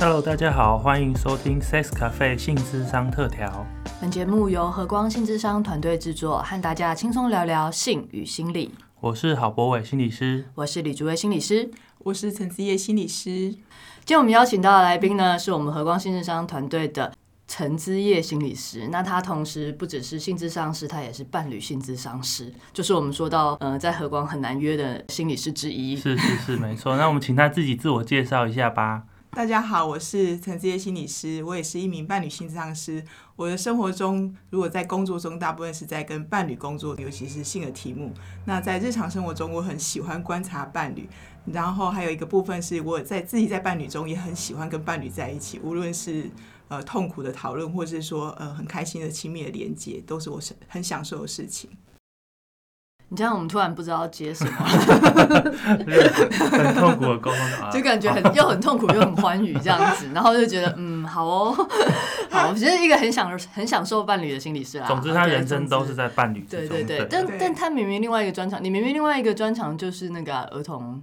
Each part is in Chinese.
Hello，大家好，欢迎收听 Sex Cafe 性智商特调。本节目由和光性智商团队制作，和大家轻松聊聊性与心理。我是郝博伟心理师，我是李竹薇心理师，我是陈子叶心理师。今天我们邀请到的来宾呢，是我们和光性智商团队的陈之叶心理师。那他同时不只是性智商师，他也是伴侣性智商师，就是我们说到呃，在和光很难约的心理师之一。是是是，没错。那我们请他自己自我介绍一下吧。大家好，我是陈子叶心理师，我也是一名伴侣性智师。我的生活中，如果在工作中，大部分是在跟伴侣工作，尤其是性的题目。那在日常生活中，我很喜欢观察伴侣，然后还有一个部分是我在自己在伴侣中也很喜欢跟伴侣在一起，无论是呃痛苦的讨论，或是说呃很开心的亲密的连接，都是我很享受的事情。你这样，我们突然不知道接什么，很痛苦的沟通，就感觉很又很痛苦又很欢愉这样子，然后就觉得嗯好哦，好，我觉得一个很享很享受伴侣的心理师啦。总之，他人生都是在伴侣对对对，但但他明明另外一个专长，你明明另外一个专长就是那个儿童。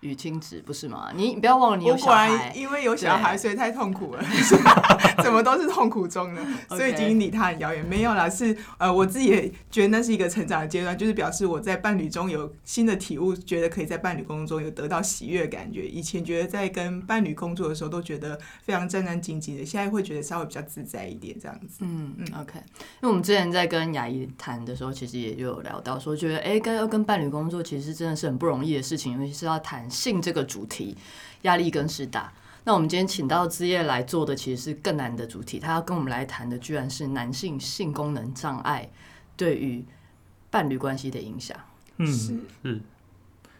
与亲子不是吗？你不要忘了你有小孩，因为有小孩所以太痛苦了，怎么都是痛苦中呢？所以已经离他很遥远。没有啦，是呃，我自己也觉得那是一个成长的阶段，就是表示我在伴侣中有新的体悟，觉得可以在伴侣工作中有得到喜悦的感觉。以前觉得在跟伴侣工作的时候都觉得非常战战兢兢的，现在会觉得稍微比较自在一点这样子。嗯嗯，OK。因为我们之前在跟雅怡谈的时候，其实也有聊到说，觉得哎，跟要跟伴侣工作其实真的是很不容易的事情，尤其是要谈。性这个主题压力更是大。那我们今天请到资业来做的，其实是更难的主题。他要跟我们来谈的，居然是男性性功能障碍对于伴侣关系的影响。嗯，是。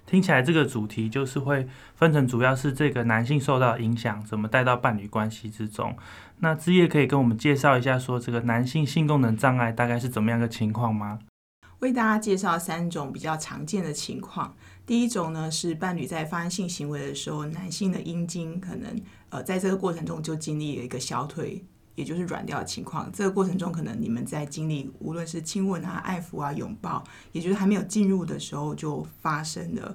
听起来这个主题就是会分成，主要是这个男性受到影响，怎么带到伴侣关系之中。那资业可以跟我们介绍一下，说这个男性性功能障碍大概是怎么样的情况吗？为大家介绍三种比较常见的情况。第一种呢是伴侣在发生性行为的时候，男性的阴茎可能呃在这个过程中就经历了一个消退，也就是软掉的情况。这个过程中可能你们在经历无论是亲吻啊、爱抚啊、拥抱，也就是还没有进入的时候就发生了，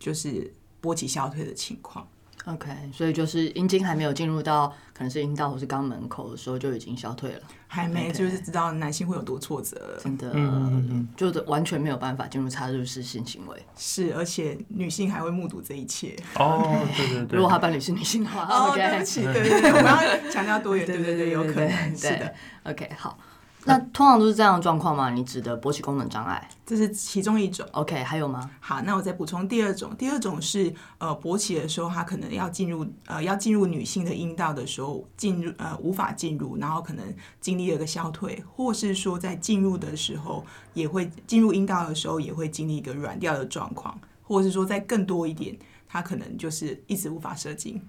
就是勃起消退的情况。OK，所以就是阴茎还没有进入到可能是阴道或是肛门口的时候就已经消退了，还没就是知道男性会有多挫折，真的，嗯嗯就是完全没有办法进入插入式性行为，是，而且女性还会目睹这一切。哦，对对对，如果他伴侣是女性的话，OK，对不起，对对对，我们要强调多元，对对对，有可能是的，OK，好。那通常都是这样的状况吗？你指的勃起功能障碍，这是其中一种。OK，还有吗？好，那我再补充第二种。第二种是呃勃起的时候，它可能要进入呃要进入女性的阴道的时候，进入呃无法进入，然后可能经历了个消退，或是说在进入的时候也会进入阴道的时候也会经历一个软掉的状况，或者是说再更多一点，它可能就是一直无法射精。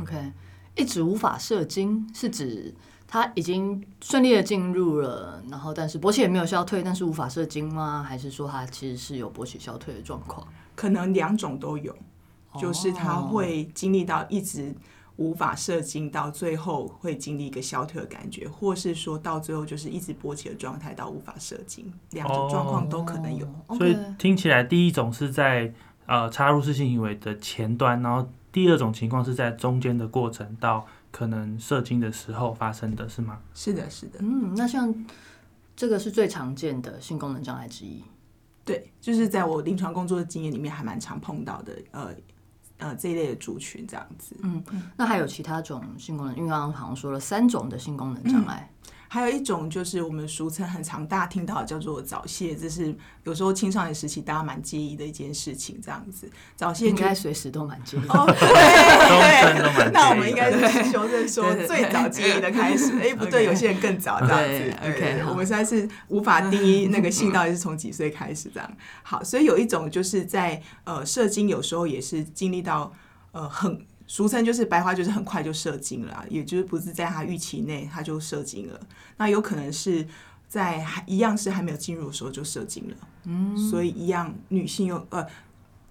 OK，一直无法射精是指？他已经顺利的进入了，然后但是勃起也没有消退，但是无法射精吗？还是说他其实是有勃起消退的状况？可能两种都有，就是他会经历到一直无法射精，到最后会经历一个消退的感觉，或是说到最后就是一直勃起的状态到无法射精，两种状况都可能有。所以听起来第一种是在呃插入式性行为的前端，然后第二种情况是在中间的过程到。可能射精的时候发生的是吗？是的，是的。嗯，那像这个是最常见的性功能障碍之一。对，就是在我临床工作的经验里面，还蛮常碰到的。呃呃，这一类的族群这样子。嗯，那还有其他种性功能？因为刚刚好像说了三种的性功能障碍。还有一种就是我们俗称很常大家听到叫做早泄，这是有时候青少年时期大家蛮介意的一件事情，这样子。早泄应该随时都蛮介意。哦，对，那我们应该是修正说最早介意的开始。哎，不对，有些人更早这样子。OK，我们实在是无法定义那个性到底是从几岁开始这样。好，所以有一种就是在呃射精有时候也是经历到呃很。俗称就是白花，就是很快就射精了，也就是不是在他预期内他就射精了。那有可能是在还一样是还没有进入的时候就射精了，嗯，所以一样女性又呃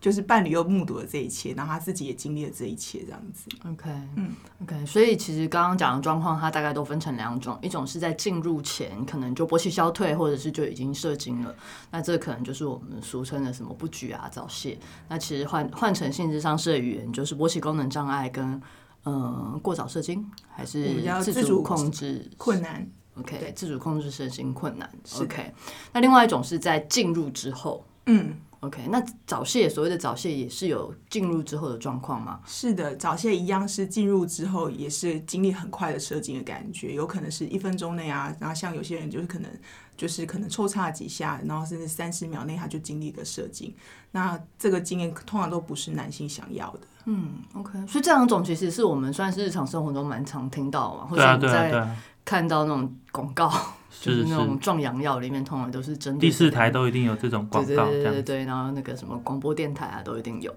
就是伴侣又目睹了这一切，然后他自己也经历了这一切，这样子。OK，嗯，OK，所以其实刚刚讲的状况，它大概都分成两种，一种是在进入前可能就勃起消退，或者是就已经射精了，那这可能就是我们俗称的什么不举啊、早泄。那其实换换成性质上式的语言，就是勃起功能障碍跟呃过早射精，还是自主控制困难，OK，对自主控制射精困难。OK，那另外一种是在进入之后。嗯，OK，那早泄所谓的早泄也是有进入之后的状况吗？是的，早泄一样是进入之后也是经历很快的射精的感觉，有可能是一分钟内啊，然后像有些人就是可能就是可能抽插几下，然后甚至三十秒内他就经历一个射精，那这个经验通常都不是男性想要的。嗯，OK，所以这两种其实是我们算是日常生活中蛮常听到嘛，或者对啊，我们对啊，对在啊，看到那种广告，就是是那种，壮阳药里面通常都是针对第四台都一定有这种广告。对对对对，然后那个什么广播电台啊都一定有。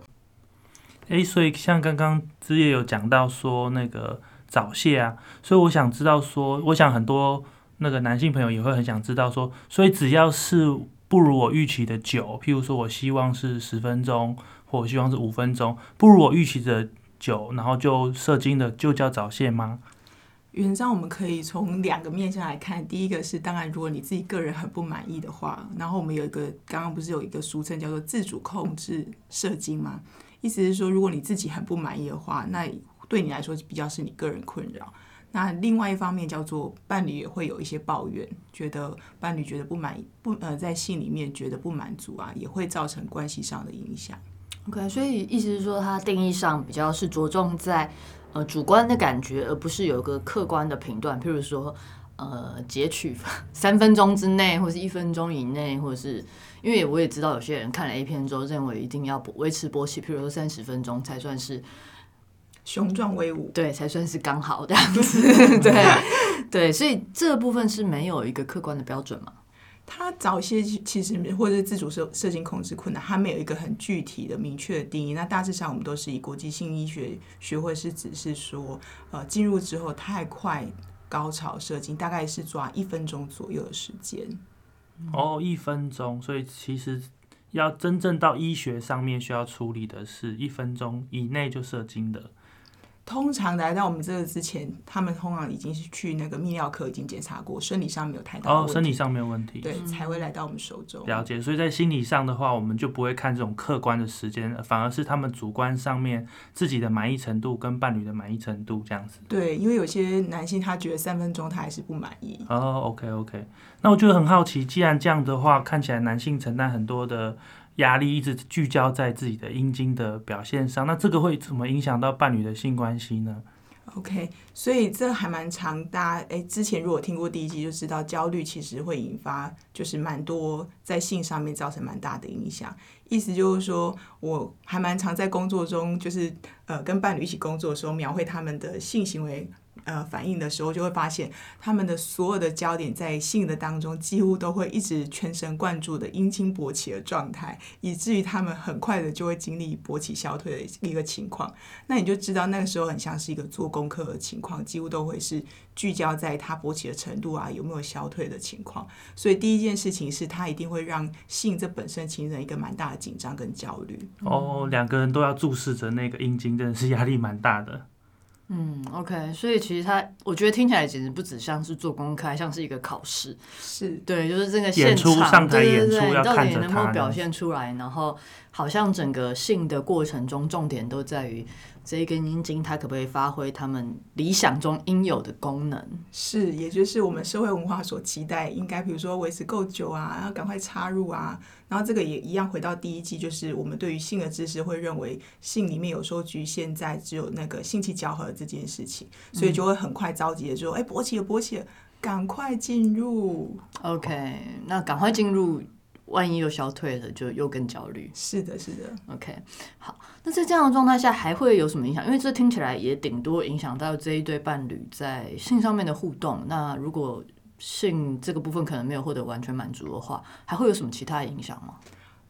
诶，所以像刚刚之夜有讲到说那个早泄啊，所以我想知道说，我想很多那个男性朋友也会很想知道说，所以只要是不如我预期的久，譬如说我希望是十分钟，或我希望是五分钟，不如我预期的久，然后就射精的就叫早泄吗？原则上我们可以从两个面向来看，第一个是当然，如果你自己个人很不满意的话，然后我们有一个刚刚不是有一个俗称叫做自主控制射精吗？意思是说，如果你自己很不满意的话，那对你来说比较是你个人困扰。那另外一方面叫做伴侣也会有一些抱怨，觉得伴侣觉得不满意，不呃在性里面觉得不满足啊，也会造成关系上的影响。OK，所以意思是说，它定义上比较是着重在呃主观的感觉，而不是有一个客观的评断，譬如说呃截取 三分钟之内，或是一分钟以内，或者是因为我也知道有些人看了 A 片之后，认为一定要维持勃起，譬如说三十分钟才算是雄壮威武，对，才算是刚好这样子，对对，所以这部分是没有一个客观的标准嘛。它早些其实或者自主射射精控制困难，它没有一个很具体的明确的定义。那大致上我们都是以国际性医学学会是指是说，呃，进入之后太快高潮射精，大概是抓一分钟左右的时间。哦，一分钟，所以其实要真正到医学上面需要处理的是一分钟以内就射精的。通常来到我们这个之前，他们通常已经是去那个泌尿科已经检查过，生理上没有太大问题，生理上没有问题。对才会来到我们手中。了解，所以在心理上的话，我们就不会看这种客观的时间，反而是他们主观上面自己的满意程度跟伴侣的满意程度这样子。对，因为有些男性他觉得三分钟他还是不满意。哦，OK OK，那我就很好奇，既然这样的话，看起来男性承担很多的压力，一直聚焦在自己的阴茎的表现上，那这个会怎么影响到伴侣的性关系呢？OK，所以这还蛮长，大家哎，之前如果听过第一集就知道，焦虑其实会引发就是蛮多在性上面造成蛮大的影响。意思就是说，我还蛮常在工作中，就是呃跟伴侣一起工作的时候，描绘他们的性行为呃反应的时候，就会发现他们的所有的焦点在性的当中，几乎都会一直全神贯注的阴茎勃起的状态，以至于他们很快的就会经历勃起消退的一个情况。那你就知道那个时候很像是一个做功课的情况，几乎都会是聚焦在他勃起的程度啊，有没有消退的情况。所以第一件事情是他一定会让性这本身形成一个蛮大的紧张跟焦虑。哦，两个人都要注视着那个阴茎，真的是压力蛮大的。嗯，OK，所以其实他，我觉得听起来简直不只像是做功课，还像是一个考试。是对，就是这个现演出场，上台对对对，演出要你到底能不能表现出来？然后好像整个性的过程中，重点都在于这一根阴茎它可不可以发挥他们理想中应有的功能。是，也就是我们社会文化所期待，应该比如说维持够久啊，要赶快插入啊。然后这个也一样，回到第一季，就是我们对于性的知识会认为性里面有时候局限在只有那个性器交合这件事情，所以就会很快着急的说，哎、勃起了，勃起了，赶快进入。OK，那赶快进入，万一又消退了，就又更焦虑。是的，是的。OK，好，那在这样的状态下还会有什么影响？因为这听起来也顶多影响到这一对伴侣在性上面的互动。那如果性这个部分可能没有获得完全满足的话，还会有什么其他的影响吗？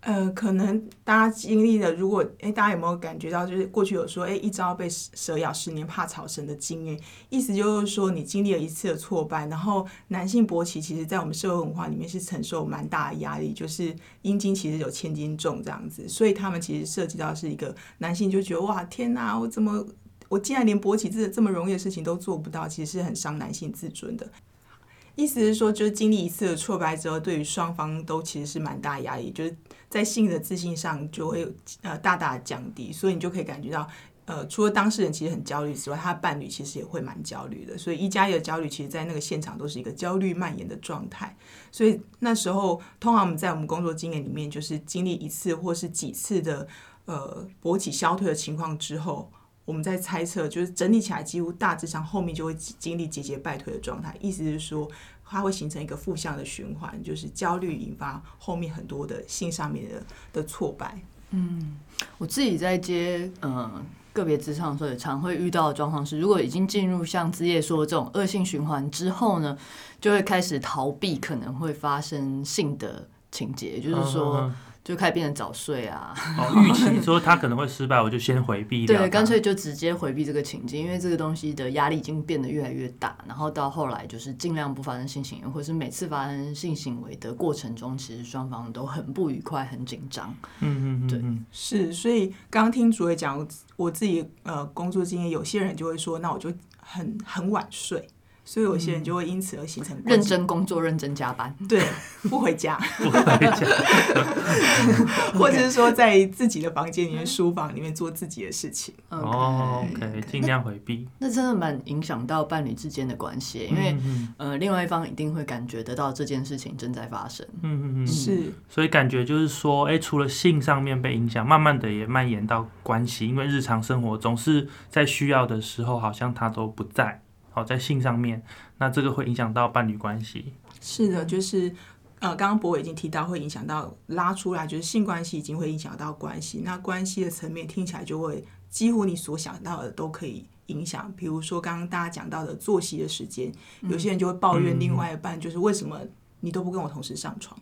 呃，可能大家经历了，如果哎，大家有没有感觉到，就是过去有说，哎，一朝被蛇咬，十年怕草绳的经验，意思就是说，你经历了一次的挫败，然后男性勃起，其实在我们社会文化里面是承受蛮大的压力，就是阴茎其实有千斤重这样子，所以他们其实涉及到是一个男性就觉得哇，天哪，我怎么我竟然连勃起这这么容易的事情都做不到，其实是很伤男性自尊的。意思是说，就是经历一次的挫败之后，对于双方都其实是蛮大压力，就是在性的自信上就会呃大大降低，所以你就可以感觉到，呃，除了当事人其实很焦虑之外，他的伴侣其实也会蛮焦虑的，所以一加一的焦虑，其实在那个现场都是一个焦虑蔓延的状态。所以那时候，通常我们在我们工作经验里面，就是经历一次或是几次的呃勃起消退的情况之后。我们在猜测，就是整理起来，几乎大致上后面就会经历节节败退的状态。意思是说，它会形成一个负向的循环，就是焦虑引发后面很多的性上面的的挫败。嗯，我自己在接嗯个别职场的时候，也常会遇到的状况是，如果已经进入像资业说这种恶性循环之后呢，就会开始逃避可能会发生性的情节，就是说。就开始变得早睡啊！哦，预期说他可能会失败，我就先回避对，干脆就直接回避这个情境，因为这个东西的压力已经变得越来越大。然后到后来就是尽量不发生性行为，或是每次发生性行为的过程中，其实双方都很不愉快、很紧张。嗯嗯嗯，对，是。所以刚刚听主委讲，我自己呃工作经验，有些人就会说，那我就很很晚睡。所以有些人就会因此而形成认真工作、认真加班，对，不回家，不回家，或者是说在自己的房间里面、书房里面做自己的事情。哦，OK，尽量回避。那真的蛮影响到伴侣之间的关系，因为呃，另外一方一定会感觉得到这件事情正在发生。嗯嗯嗯，是。所以感觉就是说，哎，除了性上面被影响，慢慢的也蔓延到关系，因为日常生活总是在需要的时候，好像他都不在。好，在性上面，那这个会影响到伴侣关系。是的，就是呃，刚刚博伟已经提到，会影响到拉出来，就是性关系已经会影响到关系。那关系的层面听起来就会几乎你所想到的都可以影响。比如说刚刚大家讲到的作息的时间，有些人就会抱怨另外一半，就是为什么你都不跟我同时上床？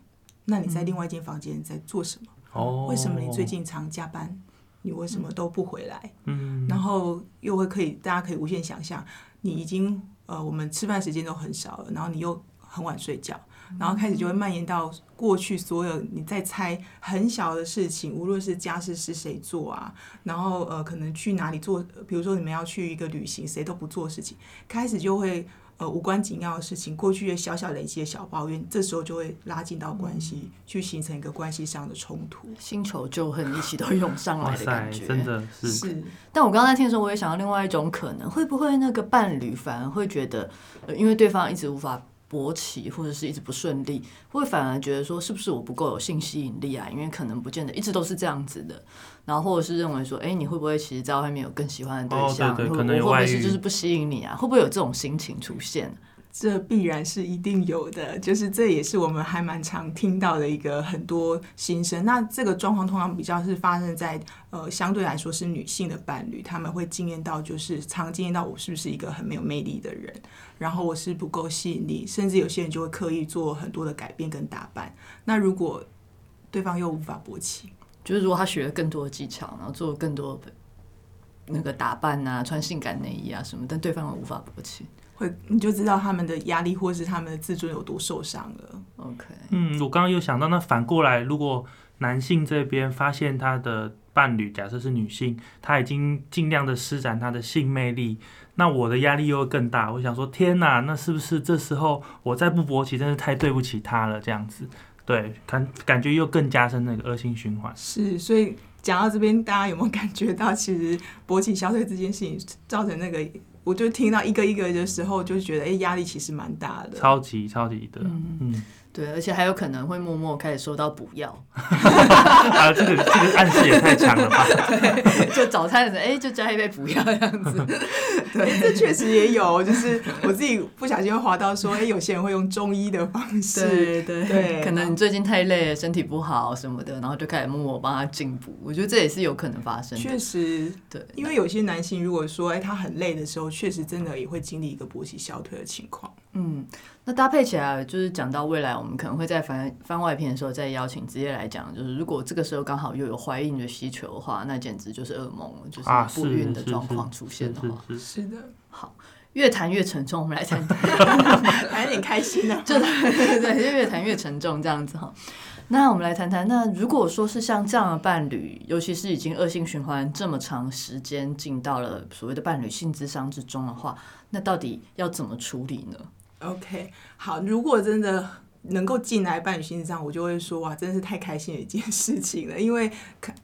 那你在另外一间房间在做什么？哦，为什么你最近常加班？你为什么都不回来？嗯，然后又会可以，大家可以无限想象。你已经呃，我们吃饭时间都很少了，然后你又很晚睡觉，然后开始就会蔓延到过去所有你在猜很小的事情，无论是家事是谁做啊，然后呃，可能去哪里做，比如说你们要去一个旅行，谁都不做事情，开始就会。呃，无关紧要的事情，过去的小小累积的小抱怨，这时候就会拉近到关系，去形成一个关系上的冲突，新仇旧恨一起都涌上来的感觉，真的是。是。但我刚才听的时候，我也想到另外一种可能，会不会那个伴侣反而会觉得，因为对方一直无法。勃起或者是一直不顺利，会反而觉得说是不是我不够有性吸引力啊？因为可能不见得一直都是这样子的，然后或者是认为说，哎，你会不会其实在外面有更喜欢的对象？可能会不会是就是不吸引你啊？会不会有这种心情出现？这必然是一定有的，就是这也是我们还蛮常听到的一个很多心声。那这个状况通常比较是发生在呃相对来说是女性的伴侣，他们会经验到就是常经验到我是不是一个很没有魅力的人，然后我是不够吸引力，甚至有些人就会刻意做很多的改变跟打扮。那如果对方又无法勃起，就是如果他学了更多的技巧，然后做更多的那个打扮啊，穿性感内衣啊什么，但对方又无法勃起。会，你就知道他们的压力或是他们的自尊有多受伤了。OK，嗯，我刚刚又想到，那反过来，如果男性这边发现他的伴侣，假设是女性，他已经尽量的施展他的性魅力，那我的压力又会更大。我想说，天哪，那是不是这时候我再不勃起，真是太对不起他了？这样子，对，感感觉又更加深那个恶性循环。是，所以讲到这边，大家有没有感觉到，其实勃起消退这件事情造成那个？我就听到一个一个的时候，就觉得哎，压力其实蛮大的，超级超级的，嗯。对，而且还有可能会默默开始收到补药，啊，这个这个暗示也太强了吧？对，就早餐的时候，哎，就加一杯补药这样子。对，这确实也有，就是我自己不小心会滑到说，哎，有些人会用中医的方式，对对对，可能你最近太累，身体不好什么的，然后就开始默默帮他进补。我觉得这也是有可能发生。确实，对，因为有些男性如果说，哎，他很累的时候，确实真的也会经历一个勃起消退的情况。嗯，那搭配起来，就是讲到未来，我们可能会在番番外篇的时候再邀请职业来讲，就是如果这个时候刚好又有怀孕的需求的话，那简直就是噩梦了，就是啊，不孕的状况出现的话，是是是是的，好，越谈越沉重，我们来谈谈，还有点开心的、就对对对，就越谈越沉重这样子哈。那我们来谈谈，那如果说是像这样的伴侣，尤其是已经恶性循环这么长时间，进到了所谓的伴侣性智商之中的话，那到底要怎么处理呢？OK，好，如果真的能够进来伴侣心智上，我就会说哇，真的是太开心的一件事情了，因为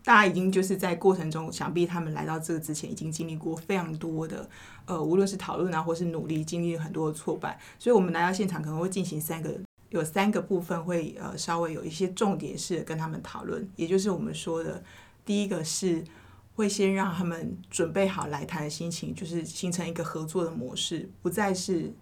大家已经就是在过程中，想必他们来到这个之前，已经经历过非常多的呃，无论是讨论啊，或是努力，经历了很多的挫败，所以我们来到现场可能会进行三个。有三个部分会呃稍微有一些重点是跟他们讨论，也就是我们说的第一个是会先让他们准备好来谈的心情，就是形成一个合作的模式，不再是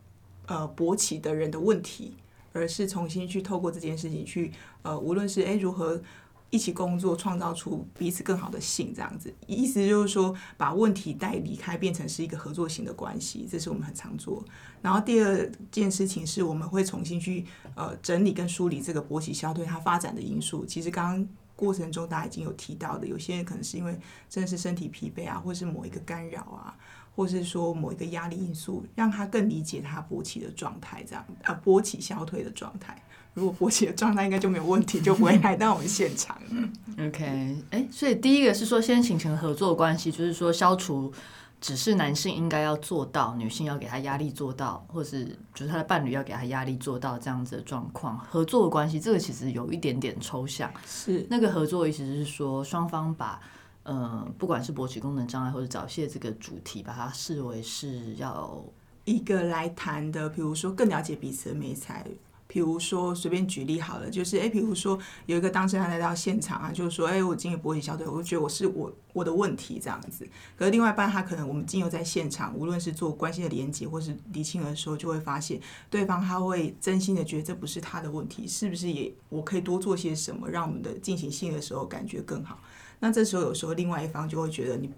呃勃起的人的问题，而是重新去透过这件事情去呃，无论是诶如何一起工作，创造出彼此更好的性，这样子，意思就是说把问题带离开，变成是一个合作型的关系，这是我们很常做。然后第二件事情是我们会重新去呃整理跟梳理这个勃起消退它发展的因素。其实刚刚过程中大家已经有提到的，有些人可能是因为真的是身体疲惫啊，或是某一个干扰啊。或是说某一个压力因素，让他更理解他勃起的状态，这样呃勃起消退的状态。如果勃起的状态应该就没有问题，就不会来到我们现场了。OK，哎，所以第一个是说先形成合作关系，就是说消除只是男性应该要做到，女性要给他压力做到，或是就是他的伴侣要给他压力做到这样子的状况。合作的关系，这个其实有一点点抽象。是那个合作意思是说，双方把呃不管是勃起功能障碍或者早泄这个主题，把它视为是要一个来谈的，比如说更了解彼此的美才。比如说，随便举例好了，就是诶，比如说有一个当事人来到现场啊，就是说，诶，我经由勃起小退，我就觉得我是我我的问题这样子。可是另外一半他可能我们经由在现场，无论是做关系的连接或是厘清的时候，就会发现对方他会真心的觉得这不是他的问题，是不是也我可以多做些什么，让我们的进行性的时候感觉更好？那这时候有时候另外一方就会觉得你。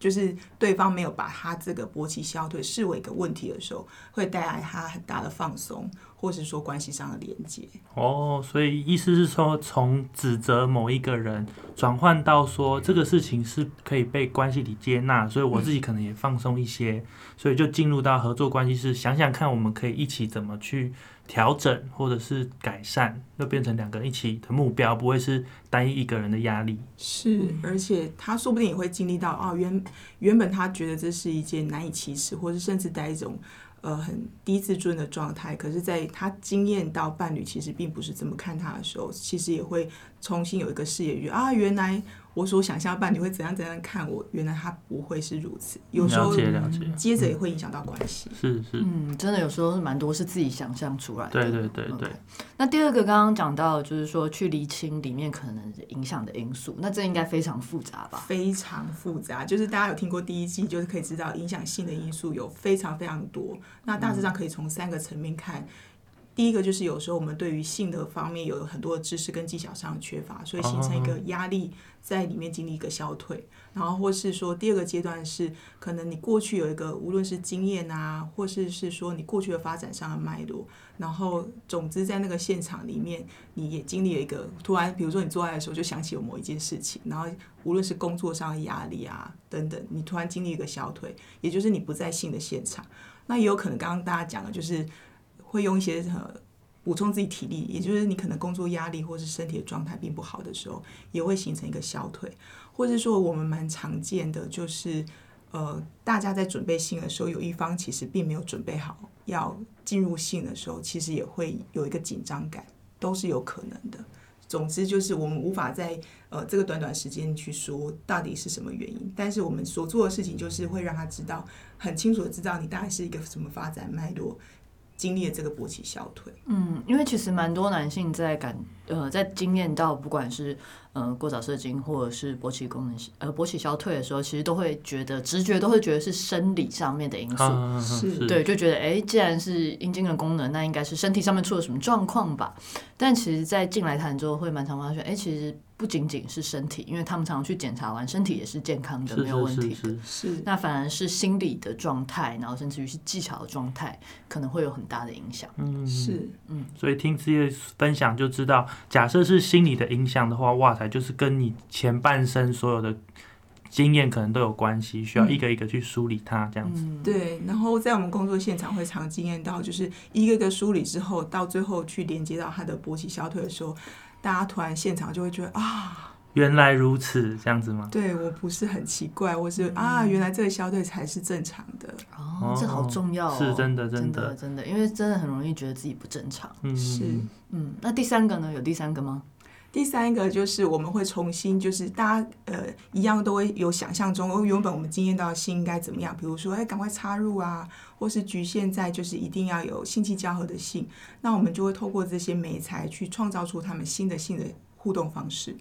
就是对方没有把他这个勃起消退视为一个问题的时候，会带来他很大的放松，或是说关系上的连接。哦，所以意思是说，从指责某一个人转换到说这个事情是可以被关系里接纳，所以我自己可能也放松一些，所以就进入到合作关系，是想想看我们可以一起怎么去调整或者是改善，就变成两个人一起的目标，不会是单一一个人的压力。是，而且他说不定也会经历到啊，原原本他觉得这是一件难以启齿，或是甚至带一种呃很低自尊的状态，可是在他经验到伴侣其实并不是这么看他的时候，其实也会重新有一个视野，觉啊，原来我所想象的伴侣会怎样怎样看我，原来他不会是如此，有时候了解了解，接着也会影响到关系。是是，嗯，真的有时候是蛮多是自己想象出来的。对对对对。那第二个刚刚讲到，就是说去厘清里面可能影响的因素，那这应该非常复杂吧？非常复杂，就是大家有听过第一季，就是可以知道影响性的因素有非常非常多。那大致上可以从三个层面看。第一个就是有时候我们对于性的方面有很多的知识跟技巧上的缺乏，所以形成一个压力在里面经历一个消退。然后或是说第二个阶段是可能你过去有一个无论是经验啊，或是是说你过去的发展上的脉络，然后总之在那个现场里面你也经历了一个突然，比如说你做爱的时候就想起有某一件事情，然后无论是工作上的压力啊等等，你突然经历一个消退，也就是你不在性的现场。那也有可能刚刚大家讲的就是会用一些呃补充自己体力，也就是你可能工作压力或是身体的状态并不好的时候，也会形成一个消退，或者说我们蛮常见的就是呃大家在准备性的时候，有一方其实并没有准备好要进入性的时候，其实也会有一个紧张感，都是有可能的。总之就是我们无法在呃这个短短时间去说到底是什么原因，但是我们所做的事情就是会让他知道很清楚的知道你大概是一个什么发展脉络，经历了这个勃起消退。嗯，因为其实蛮多男性在感呃，在经验到不管是呃过早射精或者是勃起功能呃勃起消退的时候，其实都会觉得直觉都会觉得是生理上面的因素。嗯是对，就觉得哎，既然是阴茎的功能，那应该是身体上面出了什么状况吧？但其实，在进来谈之后，会蛮常发现，哎，其实不仅仅是身体，因为他们常常去检查完，身体也是健康的，没有问题的。是是是，是那反而是心理的状态，然后甚至于是技巧的状态，可能会有很大的影响。嗯是嗯，所以听职业分享就知道，假设是心理的影响的话，哇塞，就是跟你前半生所有的经验可能都有关系，需要一个一个去梳理它，这样子。嗯，对。然后在我们工作现场会常经验到，就是一个个梳理之后，到最后去连接到他的勃起小腿的时候，大家突然现场就会觉得啊，原来如此，这样子吗？对我不是很奇怪，我是啊，原来这个小腿才是正常的。哦，这好重要、哦，是真的真真的真的，因为真的很容易觉得自己不正常。嗯，是嗯，那第三个呢？有第三个吗？第三个就是我们会重新，就是大家呃一样都会有想象中，哦，原本我们经验到的性应该怎么样，比如说哎赶快插入啊，或是局限在就是一定要有性器交合的性，那我们就会透过这些美材去创造出他们新的性的互动方式，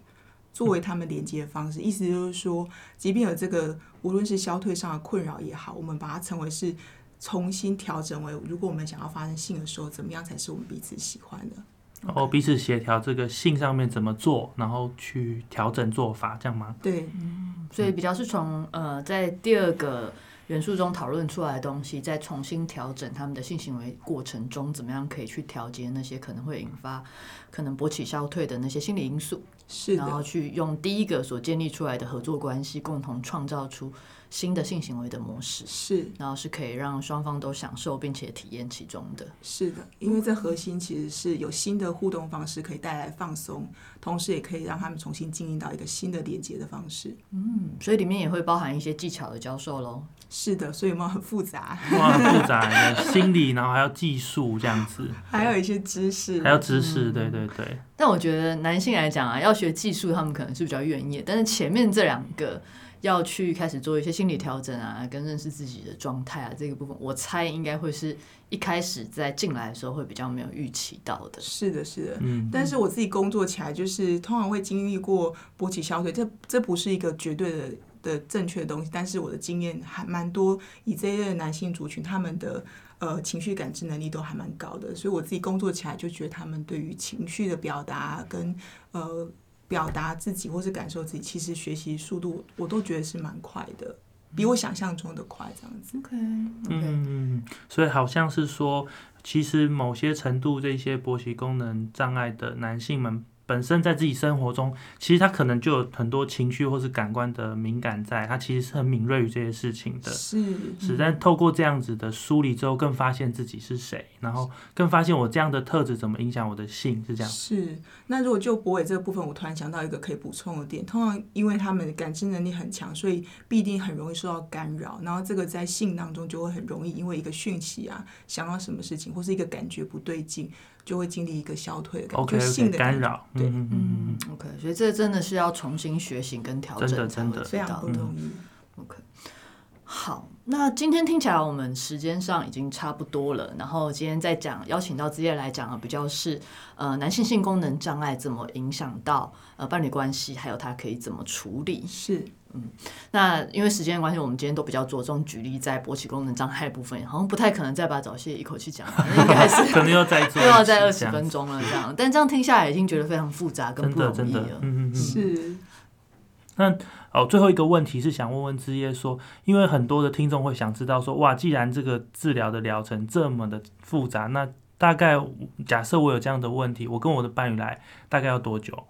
作为他们连接的方式。意思就是说，即便有这个无论是消退上的困扰也好，我们把它称为是重新调整为，如果我们想要发生性的时候，怎么样才是我们彼此喜欢的。然后彼此协调这个性上面怎么做，然后去调整做法，这样吗？对，所以比较是从呃，在第二个元素中讨论出来的东西，再重新调整他们的性行为过程中，怎么样可以去调节那些可能会引发可能勃起消退的那些心理因素，是然后，去用第一个所建立出来的合作关系，共同创造出新的性行为的模式，是。然后是可以让双方都享受并且体验其中的。是的，因为这核心其实是有新的互动方式可以带来放松，同时也可以让他们重新经营到一个新的连接的方式。嗯，所以里面也会包含一些技巧的教授喽。是的，所以有没有很复杂？哇，很复杂的心理，然后还要技术这样子，还有一些知识，还要知识，对对对，但我觉得男性来讲啊，要学技术，他们可能是比较愿意，但是前面这两个要去开始做一些心理调整啊，跟认识自己的状态啊，这个部分，我猜应该会是一开始在进来的时候会比较没有预期到的。是的，是的。嗯，但是我自己工作起来，就是通常会经历过勃起消退，这这不是一个绝对的的正确的东西，但是我的经验还蛮多，以这一类的男性族群，他们的呃情绪感知能力都还蛮高的，所以我自己工作起来就觉得他们对于情绪的表达跟呃表达自己或是感受自己，其实学习速度我都觉得是蛮快的，比我想象中的快，这样子。OK OK，、嗯，所以好像是说，其实某些程度这些勃起功能障碍的男性们。本身在自己生活中，其实他可能就有很多情绪或是感官的敏感在，他其实是很敏锐于这些事情的。是是，但透过这样子的梳理之后，更发现自己是谁，然后更发现我这样的特质怎么影响我的性，是这样。是，那如果就博伟这个部分，我突然想到一个可以补充的点。通常因为他们的感知能力很强，所以必定很容易受到干扰。然后这个在性当中就会很容易因为一个讯息啊，想到什么事情，或是一个感觉不对劲，就会经历一个消退的感觉性的干扰，嗯对嗯嗯嗯，OK，所以这真的是要重新学习跟调真的整才真的非常。不容易。OK，好，那今天听起来我们时间上已经差不多了。然后今天再讲，邀请到职业来讲啊，比较是呃男性性功能障碍怎么影响到呃伴侣关系，还有他可以怎么处理。是那因为时间的关系，我们今天都比较着重举例在勃起功能障碍部分，好像不太可能再把早泄一口气讲完，那应该是 可能又再做又 要再二十分钟了这样。但这样听下来，已经觉得非常复杂跟真不容易的真的，了。嗯嗯嗯。是，那哦，最后一个问题是想问问之业说，因为很多的听众会想知道说，哇，既然这个治疗的疗程这么的复杂，那大概假设我有这样的问题，我跟我的伴侣来，大概要多久？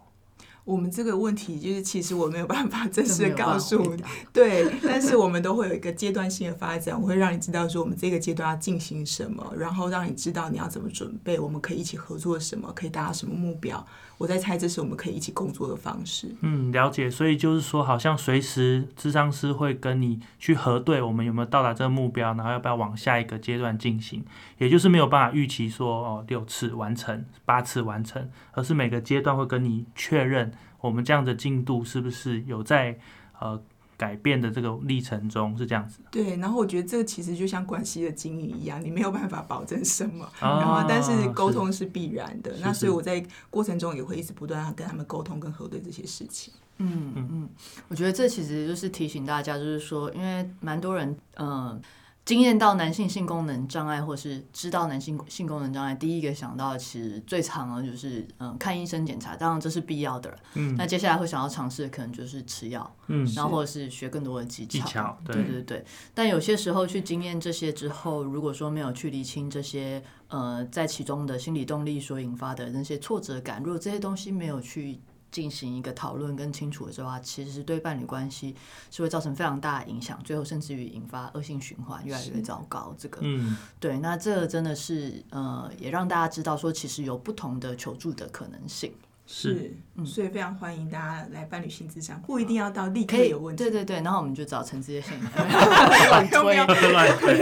我们这个问题就是，其实我没有办法正这式告诉你对，但是我们都会有一个阶段性的发展，我会让你知道说我们这个阶段要进行什么，然后让你知道你要怎么准备，我们可以一起合作什么，可以达到什么目标。我在猜这是我们可以一起工作的方式。嗯，了解。所以就是说，好像随时智商师会跟你去核对我们有没有到达这个目标，然后要不要往下一个阶段进行。也就是没有办法预期说哦六次完成、八次完成，而是每个阶段会跟你确认我们这样的进度是不是有在呃改变的这个历程中，是这样子。对，然后我觉得这个其实就像关系的经营一样，你没有办法保证什么，哦 然后但是沟通是必然的。那所以我在过程中也会一直不断跟他们沟通跟核对这些事情。嗯嗯，我觉得这其实就是提醒大家，就是说，因为蛮多人嗯。呃经验到男性性功能障碍，或是知道男性性功能障碍，第一个想到的其实最常的就是嗯看医生检查，当然这是必要的了。嗯那接下来会想要尝试的可能就是吃药，嗯，然后或者是学更多的技巧。技巧对对对对。但有些时候去经验这些之后，如果说没有去理清这些呃在其中的心理动力所引发的那些挫折感，如果这些东西没有去进行一个讨论跟清楚的话，其实对伴侣关系是会造成非常大的影响，最后甚至于引发恶性循环，越来越糟糕。这个嗯对，那这个真的是呃，也让大家知道说，其实有不同的求助的可能性。是，所以非常欢迎大家来伴侣性智商，不一定要到立刻有问题。对对对，然后我们就找陈志业先乱推 乱推。乱推，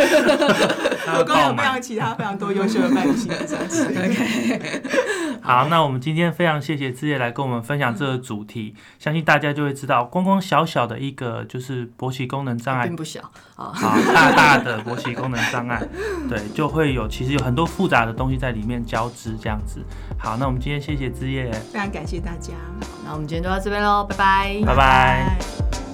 我刚有非常其他非常多优秀的伴侣性智商师。好，那我们今天非常谢谢志业来跟我们分享这个主题，相信大家就会知道，光光小小的一个就是勃起功能障碍并，不小啊。好大大的勃起功能障碍，对，就会有其实有很多复杂的东西在里面交织这样子。好，那我们今天谢谢志业，非常感谢大家，那我们今天就到这边喽，拜拜。拜拜。